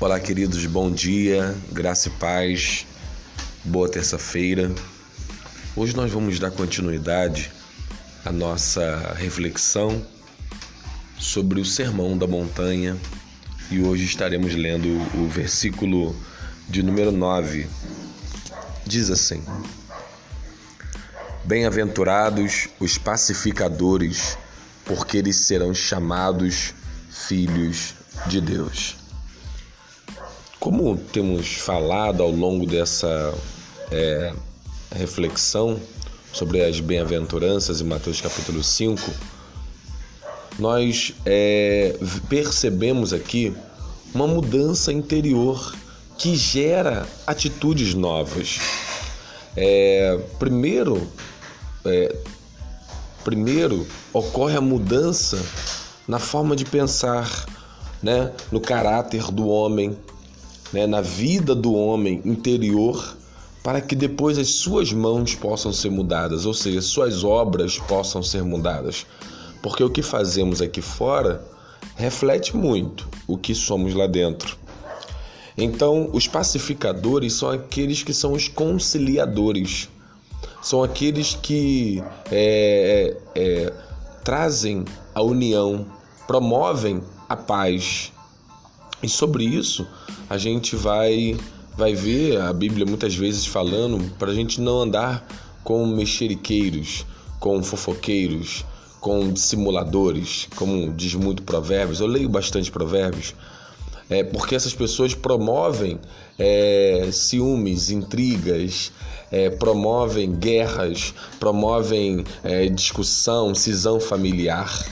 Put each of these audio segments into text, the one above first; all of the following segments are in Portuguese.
Olá, queridos, bom dia, graça e paz, boa terça-feira. Hoje nós vamos dar continuidade à nossa reflexão sobre o Sermão da Montanha e hoje estaremos lendo o versículo de número 9. Diz assim: Bem-aventurados os pacificadores, porque eles serão chamados filhos de Deus. Como temos falado ao longo dessa é, reflexão sobre as bem-aventuranças em Mateus capítulo 5, nós é, percebemos aqui uma mudança interior que gera atitudes novas. É, primeiro, é, primeiro ocorre a mudança na forma de pensar, né, no caráter do homem, né, na vida do homem interior, para que depois as suas mãos possam ser mudadas, ou seja, suas obras possam ser mudadas. Porque o que fazemos aqui fora reflete muito o que somos lá dentro. Então, os pacificadores são aqueles que são os conciliadores, são aqueles que é, é, é trazem a união, promovem a paz. E sobre isso, a gente vai vai ver a Bíblia muitas vezes falando para a gente não andar com mexeriqueiros, com fofoqueiros, com dissimuladores, como diz muito Provérbios. Eu leio bastante Provérbios, é, porque essas pessoas promovem é, ciúmes, intrigas, é, promovem guerras, promovem é, discussão, cisão familiar.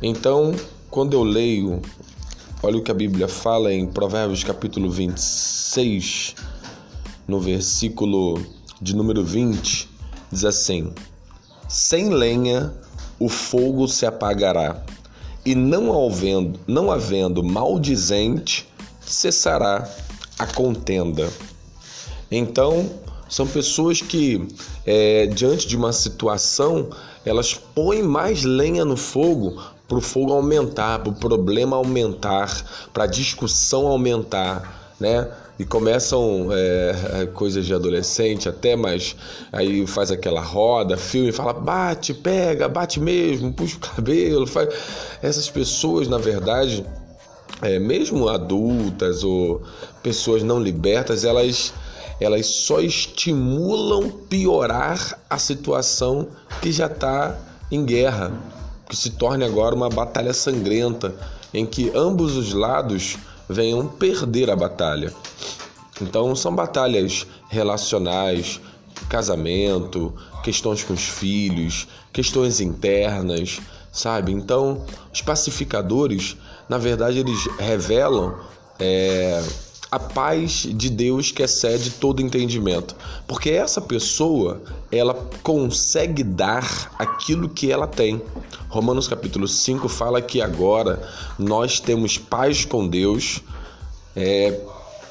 Então, quando eu leio Olha o que a Bíblia fala em Provérbios capítulo 26, no versículo de número 20, diz assim: Sem lenha o fogo se apagará, e não havendo, não havendo maldizente, cessará a contenda. Então, são pessoas que, é, diante de uma situação, elas põem mais lenha no fogo para o fogo aumentar, para o problema aumentar, para a discussão aumentar, né? E começam é, é, coisas de adolescente até, mas aí faz aquela roda, filme, fala bate, pega, bate mesmo, puxa o cabelo, faz. Essas pessoas, na verdade, é, mesmo adultas ou pessoas não libertas, elas elas só estimulam piorar a situação que já está em guerra, que se torne agora uma batalha sangrenta em que ambos os lados venham perder a batalha. Então são batalhas relacionais, casamento, questões com os filhos, questões internas, sabe? Então os pacificadores, na verdade, eles revelam é, a paz de Deus que excede todo entendimento. Porque essa pessoa, ela consegue dar aquilo que ela tem. Romanos capítulo 5 fala que agora nós temos paz com Deus é,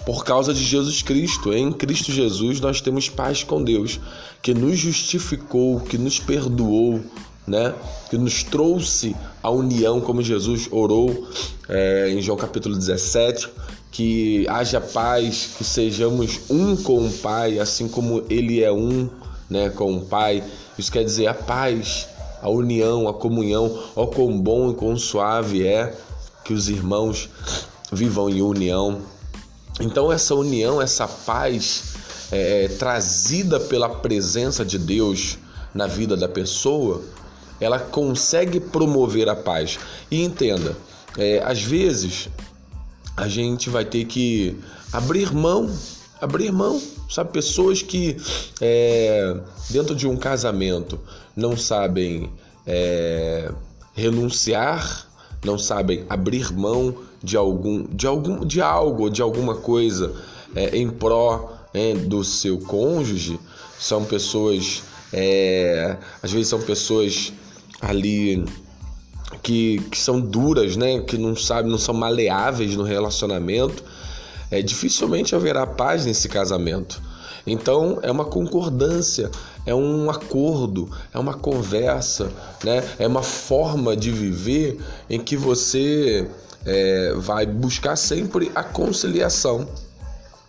por causa de Jesus Cristo. Em Cristo Jesus nós temos paz com Deus, que nos justificou, que nos perdoou, né? que nos trouxe a união, como Jesus orou é, em João capítulo 17 que haja paz, que sejamos um com o Pai, assim como Ele é um né, com o Pai. Isso quer dizer a paz, a união, a comunhão. Ó, quão bom e quão suave é que os irmãos vivam em união. Então, essa união, essa paz é, é trazida pela presença de Deus na vida da pessoa, ela consegue promover a paz. E entenda, é, às vezes a gente vai ter que abrir mão, abrir mão, sabe? Pessoas que é, dentro de um casamento não sabem é, renunciar, não sabem abrir mão de algum, de algum, de algo, de alguma coisa é, em pró é, do seu cônjuge, são pessoas, é, às vezes são pessoas ali que, que são duras, né? Que não sabem, não são maleáveis no relacionamento, é, dificilmente haverá paz nesse casamento. Então é uma concordância, é um acordo, é uma conversa, né? é uma forma de viver em que você é, vai buscar sempre a conciliação.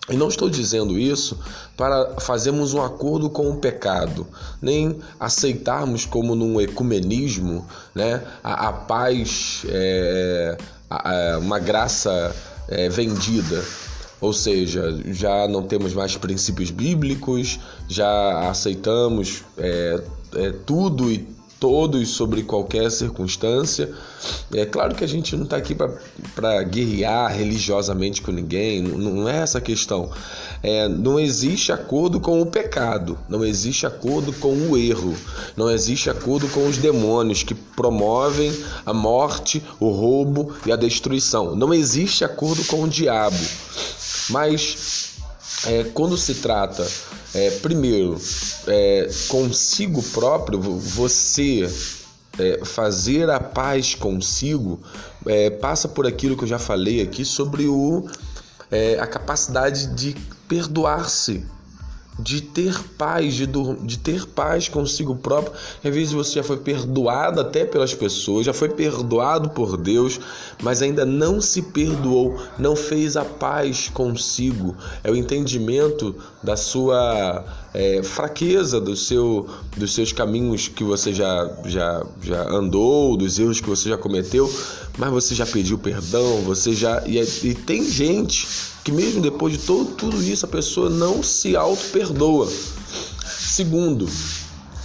E não estou dizendo isso para fazermos um acordo com o pecado, nem aceitarmos como num ecumenismo né, a, a paz, é, a, uma graça é, vendida. Ou seja, já não temos mais princípios bíblicos, já aceitamos é, é tudo e todos sobre qualquer circunstância. É claro que a gente não está aqui para guerrear religiosamente com ninguém, não, é essa a questão. É, não existe acordo com o pecado, não existe acordo com o erro, não existe acordo com os demônios que promovem a morte, o roubo e a destruição. Não existe acordo com o diabo. Mas é, quando se trata é, primeiro, é, consigo próprio, você é, fazer a paz consigo é, passa por aquilo que eu já falei aqui sobre o, é, a capacidade de perdoar-se de ter paz, de, de ter paz consigo próprio. Às vezes você já foi perdoado até pelas pessoas, já foi perdoado por Deus, mas ainda não se perdoou, não fez a paz consigo. É o entendimento da sua é, fraqueza, do seu, dos seus caminhos que você já, já, já andou, dos erros que você já cometeu, mas você já pediu perdão, você já. E, e tem gente que mesmo depois de todo, tudo isso a pessoa não se auto-perdoa. Segundo,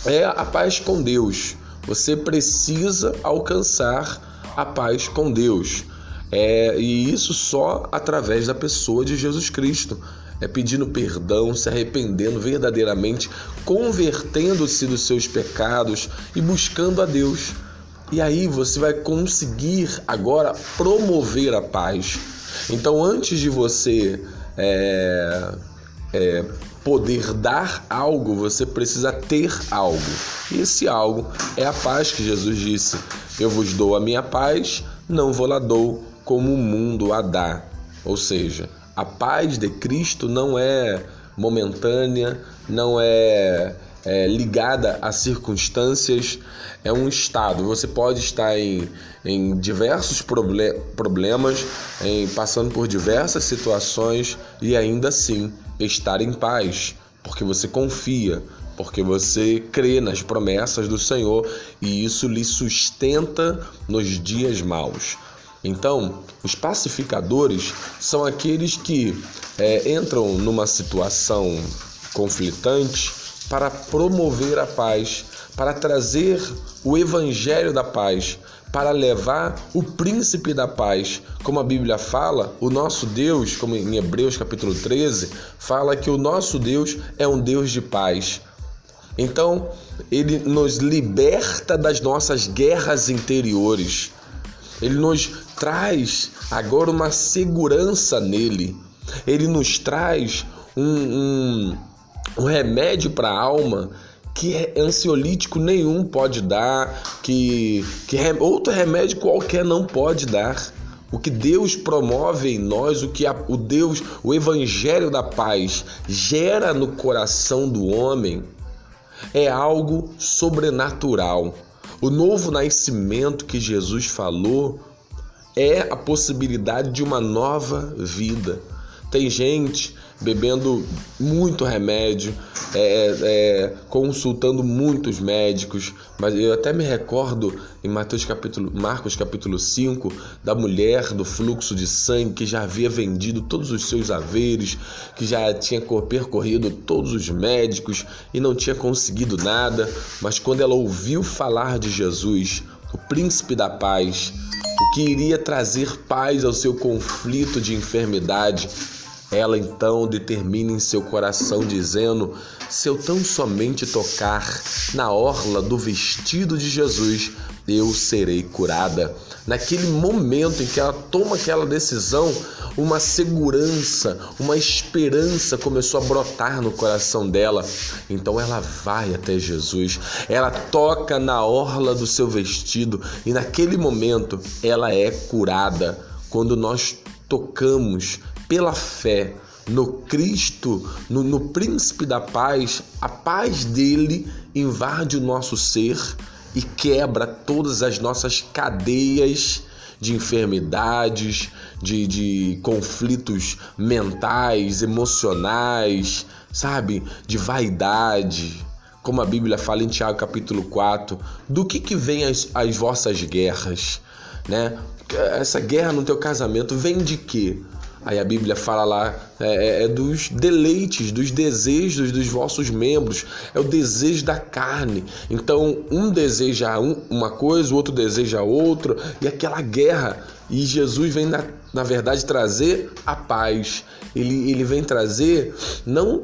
é a paz com Deus. Você precisa alcançar a paz com Deus. É, e isso só através da pessoa de Jesus Cristo. É pedindo perdão, se arrependendo verdadeiramente, convertendo-se dos seus pecados e buscando a Deus. E aí você vai conseguir agora promover a paz. Então, antes de você é, é, poder dar algo, você precisa ter algo. E esse algo é a paz que Jesus disse: Eu vos dou a minha paz, não vou lá dou como o mundo a dá. Ou seja, a paz de Cristo não é momentânea, não é é, ligada a circunstâncias, é um estado. Você pode estar em, em diversos proble problemas, em, passando por diversas situações e ainda assim estar em paz, porque você confia, porque você crê nas promessas do Senhor e isso lhe sustenta nos dias maus. Então, os pacificadores são aqueles que é, entram numa situação conflitante para promover a paz, para trazer o evangelho da paz, para levar o príncipe da paz. Como a Bíblia fala, o nosso Deus, como em Hebreus capítulo 13, fala que o nosso Deus é um Deus de paz. Então, ele nos liberta das nossas guerras interiores. Ele nos traz agora uma segurança nele. Ele nos traz um, um um remédio para a alma que ansiolítico nenhum pode dar, que, que outro remédio qualquer não pode dar. O que Deus promove em nós, o que a, o Deus, o evangelho da paz gera no coração do homem é algo sobrenatural. O novo nascimento que Jesus falou é a possibilidade de uma nova vida. Tem gente bebendo muito remédio, é, é, consultando muitos médicos, mas eu até me recordo em Mateus capítulo, Marcos capítulo 5 da mulher do fluxo de sangue que já havia vendido todos os seus haveres, que já tinha percorrido todos os médicos e não tinha conseguido nada, mas quando ela ouviu falar de Jesus, príncipe da paz, o que iria trazer paz ao seu conflito de enfermidade, ela então determina em seu coração, dizendo: Se eu tão somente tocar na orla do vestido de Jesus, eu serei curada. Naquele momento em que ela toma aquela decisão, uma segurança, uma esperança começou a brotar no coração dela. Então ela vai até Jesus, ela toca na orla do seu vestido e naquele momento ela é curada. Quando nós tocamos pela fé no Cristo, no, no príncipe da paz, a paz dele invade o nosso ser e quebra todas as nossas cadeias de enfermidades, de, de conflitos mentais, emocionais, sabe? De vaidade. Como a Bíblia fala em Tiago capítulo 4, do que, que vem as, as vossas guerras, né? Essa guerra no teu casamento vem de quê? Aí a Bíblia fala lá é, é, é, dos deleites, dos desejos dos vossos membros, é o desejo da carne. Então um deseja um, uma coisa, o outro deseja outra, e aquela guerra. E Jesus vem, na, na verdade, trazer a paz. Ele, ele vem trazer não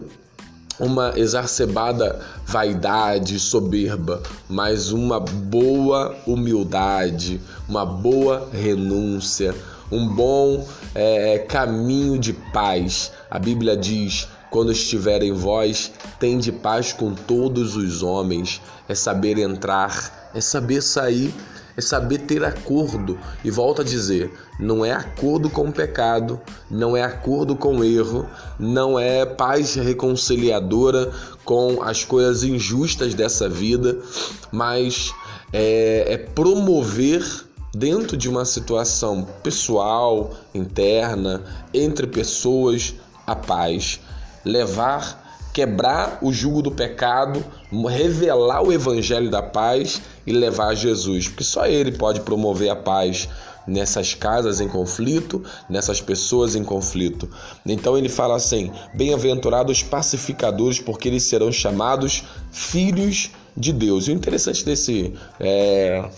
uma exacerbada vaidade, soberba, mas uma boa humildade, uma boa renúncia um bom é, caminho de paz. A Bíblia diz: quando estiver em vós, tende paz com todos os homens. É saber entrar, é saber sair, é saber ter acordo. E volta a dizer: não é acordo com o pecado, não é acordo com o erro, não é paz reconciliadora com as coisas injustas dessa vida, mas é, é promover dentro de uma situação pessoal, interna, entre pessoas, a paz, levar, quebrar o jugo do pecado, revelar o evangelho da paz e levar a Jesus, porque só ele pode promover a paz nessas casas em conflito, nessas pessoas em conflito. Então ele fala assim: Bem-aventurados pacificadores, porque eles serão chamados filhos de Deus. E o interessante desse é,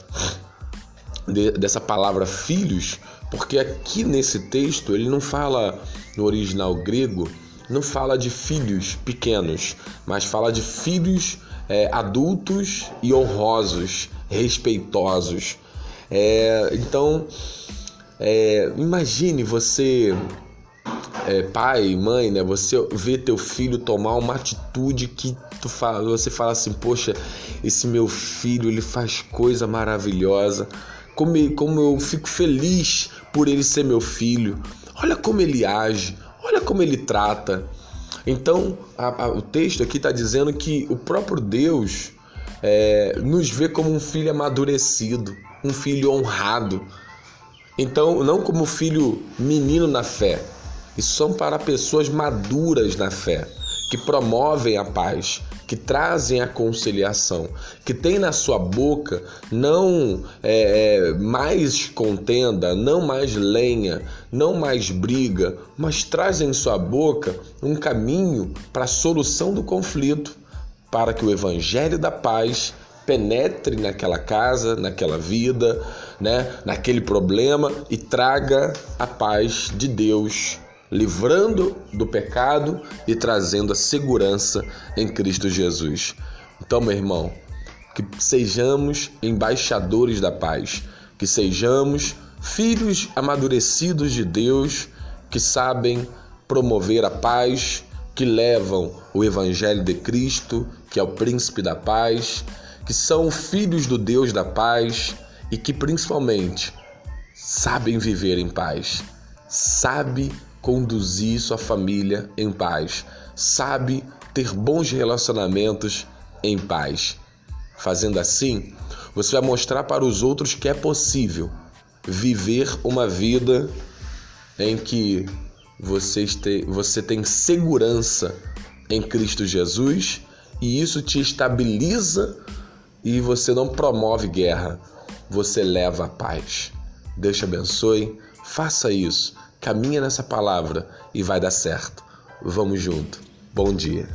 de, dessa palavra filhos, porque aqui nesse texto ele não fala no original grego, não fala de filhos pequenos, mas fala de filhos é, adultos e honrosos, respeitosos. É, então, é, imagine você, é, pai, mãe, né? Você vê teu filho tomar uma atitude que tu fala, você fala assim, poxa, esse meu filho ele faz coisa maravilhosa como, como eu fico feliz por ele ser meu filho. Olha como ele age, olha como ele trata. Então, a, a, o texto aqui está dizendo que o próprio Deus é, nos vê como um filho amadurecido, um filho honrado. Então, não como filho menino na fé. Isso são para pessoas maduras na fé, que promovem a paz, que trazem a conciliação, que tem na sua boca não é, é, mais contenda, não mais lenha, não mais briga, mas trazem em sua boca um caminho para a solução do conflito, para que o evangelho da paz penetre naquela casa, naquela vida, né, naquele problema e traga a paz de Deus livrando do pecado e trazendo a segurança em Cristo Jesus. Então, meu irmão, que sejamos embaixadores da paz, que sejamos filhos amadurecidos de Deus que sabem promover a paz, que levam o Evangelho de Cristo, que é o príncipe da paz, que são filhos do Deus da paz e que principalmente sabem viver em paz, sabe conduzir sua família em paz, sabe ter bons relacionamentos em paz. Fazendo assim, você vai mostrar para os outros que é possível viver uma vida em que você, você tem segurança em Cristo Jesus e isso te estabiliza e você não promove guerra, você leva a paz. Deus te abençoe, faça isso Caminha nessa palavra e vai dar certo. Vamos junto. Bom dia.